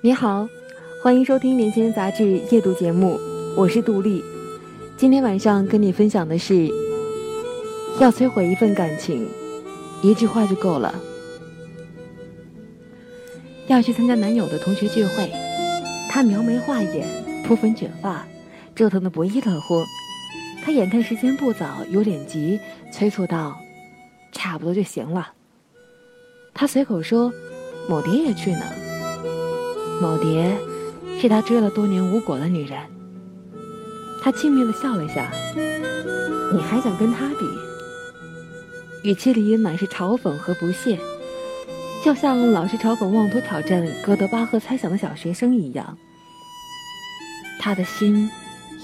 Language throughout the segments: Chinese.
你好，欢迎收听《年轻人杂志》夜读节目，我是杜丽。今天晚上跟你分享的是：要摧毁一份感情，一句话就够了。要去参加男友的同学聚会，他描眉画眼，扑粉卷发，折腾的不亦乐乎。他眼看时间不早，有点急，催促道：“差不多就行了。”他随口说：“某蝶也去呢。”某蝶是他追了多年无果的女人，他轻蔑的笑了下：“你还想跟他比？”语气里满是嘲讽和不屑，就像老是嘲讽妄图挑战哥德巴赫猜想的小学生一样。他的心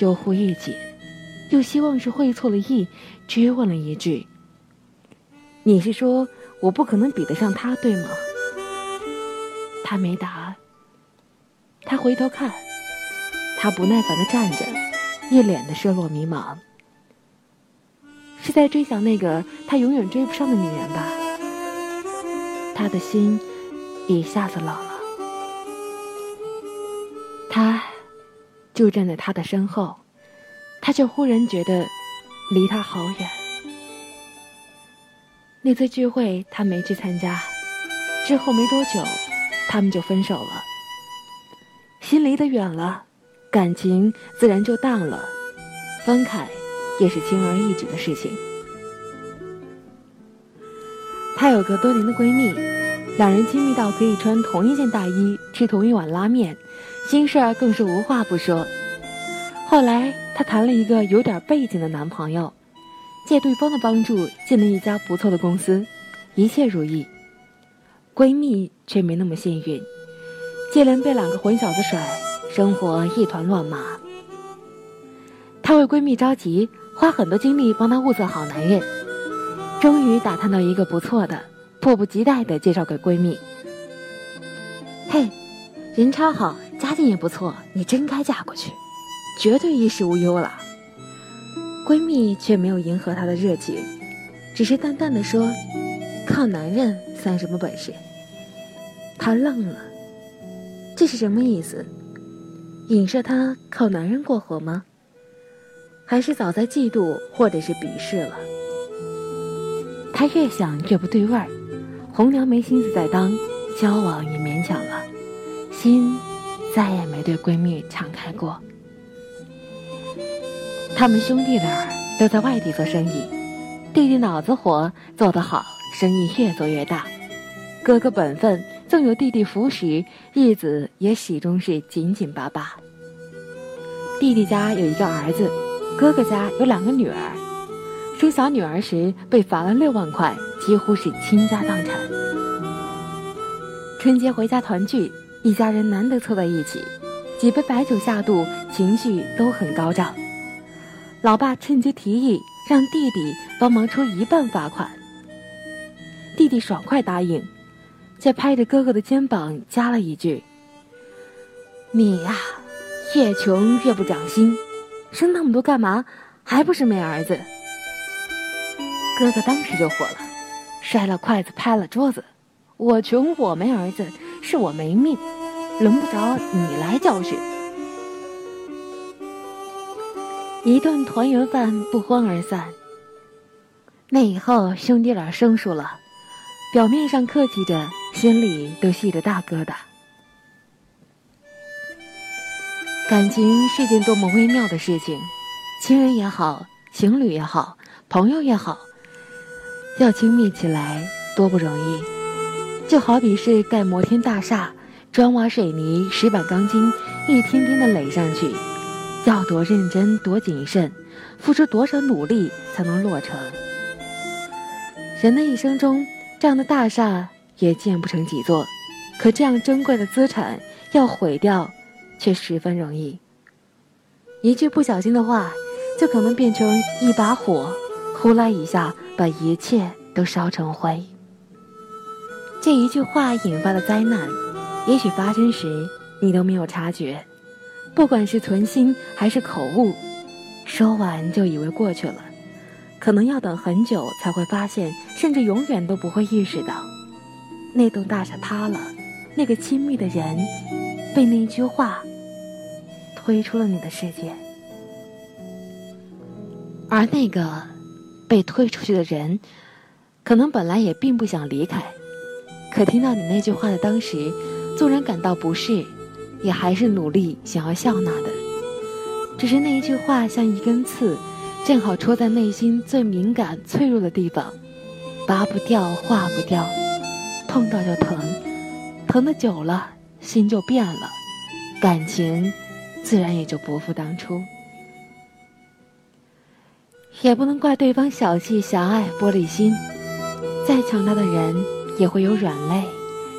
悠忽一紧，又希望是会错了意，追问了一句：“你是说我不可能比得上他，对吗？”他没答。他回头看，他不耐烦的站着，一脸的失落迷茫，是在追想那个他永远追不上的女人吧？他的心一下子冷了。他就站在他的身后，他却忽然觉得离他好远。那次聚会他没去参加，之后没多久，他们就分手了。心离得远了，感情自然就淡了，分开也是轻而易举的事情。她有个多年的闺蜜，两人亲密到可以穿同一件大衣，吃同一碗拉面，心事儿更是无话不说。后来她谈了一个有点背景的男朋友，借对方的帮助进了一家不错的公司，一切如意。闺蜜却没那么幸运。接连被两个混小子甩，生活一团乱麻。她为闺蜜着急，花很多精力帮她物色好男人，终于打探到一个不错的，迫不及待的介绍给闺蜜。嘿，人超好，家境也不错，你真该嫁过去，绝对衣食无忧了。闺蜜却没有迎合她的热情，只是淡淡的说：“靠男人算什么本事？”她愣了。这是什么意思？影射他靠男人过活吗？还是早在嫉妒或者是鄙视了？他越想越不对味儿，红娘没心思再当，交往也勉强了，心再也没对闺蜜敞开过。他们兄弟俩都在外地做生意，弟弟脑子活做得好，生意越做越大，哥哥本分。纵有弟弟扶持，日子也始终是紧紧巴巴。弟弟家有一个儿子，哥哥家有两个女儿。生小女儿时被罚了六万块，几乎是倾家荡产。春节回家团聚，一家人难得凑在一起，几杯白酒下肚，情绪都很高涨。老爸趁机提议让弟弟帮忙出一半罚款，弟弟爽快答应。却拍着哥哥的肩膀加了一句：“你呀，越穷越不长心，生那么多干嘛？还不是没儿子。”哥哥当时就火了，摔了筷子，拍了桌子：“我穷，我没儿子，是我没命，轮不着你来教训。”一顿团圆饭不欢而散。那以后兄弟俩生疏了，表面上客气着。心里都系着大疙瘩。感情是件多么微妙的事情，亲人也好，情侣也好，朋友也好，要亲密起来多不容易。就好比是盖摩天大厦，砖瓦水泥石板钢筋，一天天的垒上去，要多认真多谨慎，付出多少努力才能落成？人的一生中，这样的大厦也建不成几座，可这样珍贵的资产要毁掉，却十分容易。一句不小心的话，就可能变成一把火，呼啦一下把一切都烧成灰。这一句话引发的灾难，也许发生时你都没有察觉，不管是存心还是口误，说完就以为过去了，可能要等很久才会发现，甚至永远都不会意识到，那栋大厦塌了，那个亲密的人被那一句话。推出了你的世界，而那个被推出去的人，可能本来也并不想离开，可听到你那句话的当时，纵然感到不适，也还是努力想要笑纳的。只是那一句话像一根刺，正好戳在内心最敏感、脆弱的地方，拔不掉、化不掉，碰到就疼，疼的久了，心就变了，感情。自然也就不复当初，也不能怪对方小气、狭隘、玻璃心。再强大的人，也会有软肋，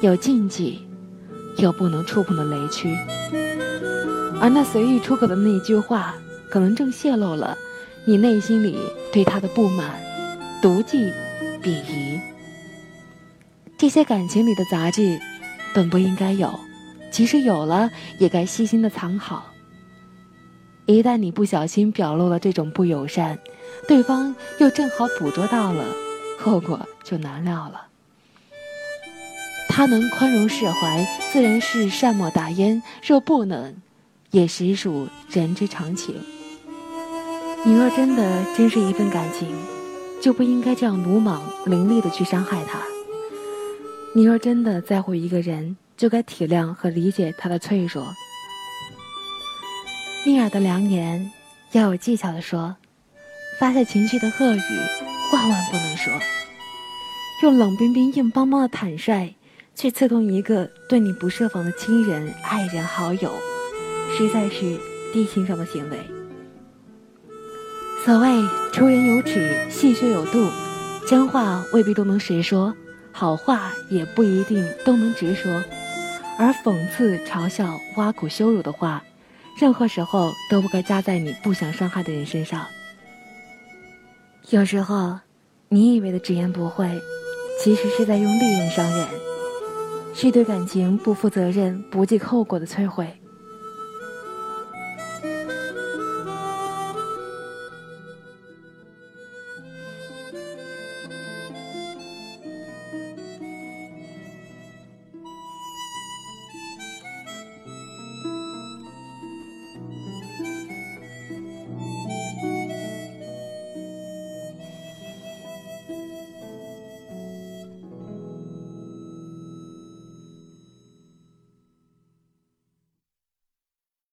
有禁忌，有不能触碰的雷区。而那随意出口的那句话，可能正泄露了你内心里对他的不满、妒忌、鄙夷。这些感情里的杂质，本不应该有，即使有了，也该细心的藏好。一旦你不小心表露了这种不友善，对方又正好捕捉到了，后果就难料了。他能宽容释怀，自然是善莫大焉；若不能，也实属人之常情。你若真的珍视一份感情，就不应该这样鲁莽凌厉的去伤害他。你若真的在乎一个人，就该体谅和理解他的脆弱。逆耳的良言，要有技巧的说；发泄情绪的恶语，万万不能说。用冷冰冰、硬邦邦的坦率，去刺痛一个对你不设防的亲人、爱人、好友，实在是低情商的行为。所谓出言有尺，戏谑有度，真话未必都能实说，好话也不一定都能直说，而讽刺、嘲笑、挖苦、羞辱的话。任何时候都不该加在你不想伤害的人身上。有时候，你以为的直言不讳，其实是在用利刃伤人，是对感情不负责任、不计后果的摧毁。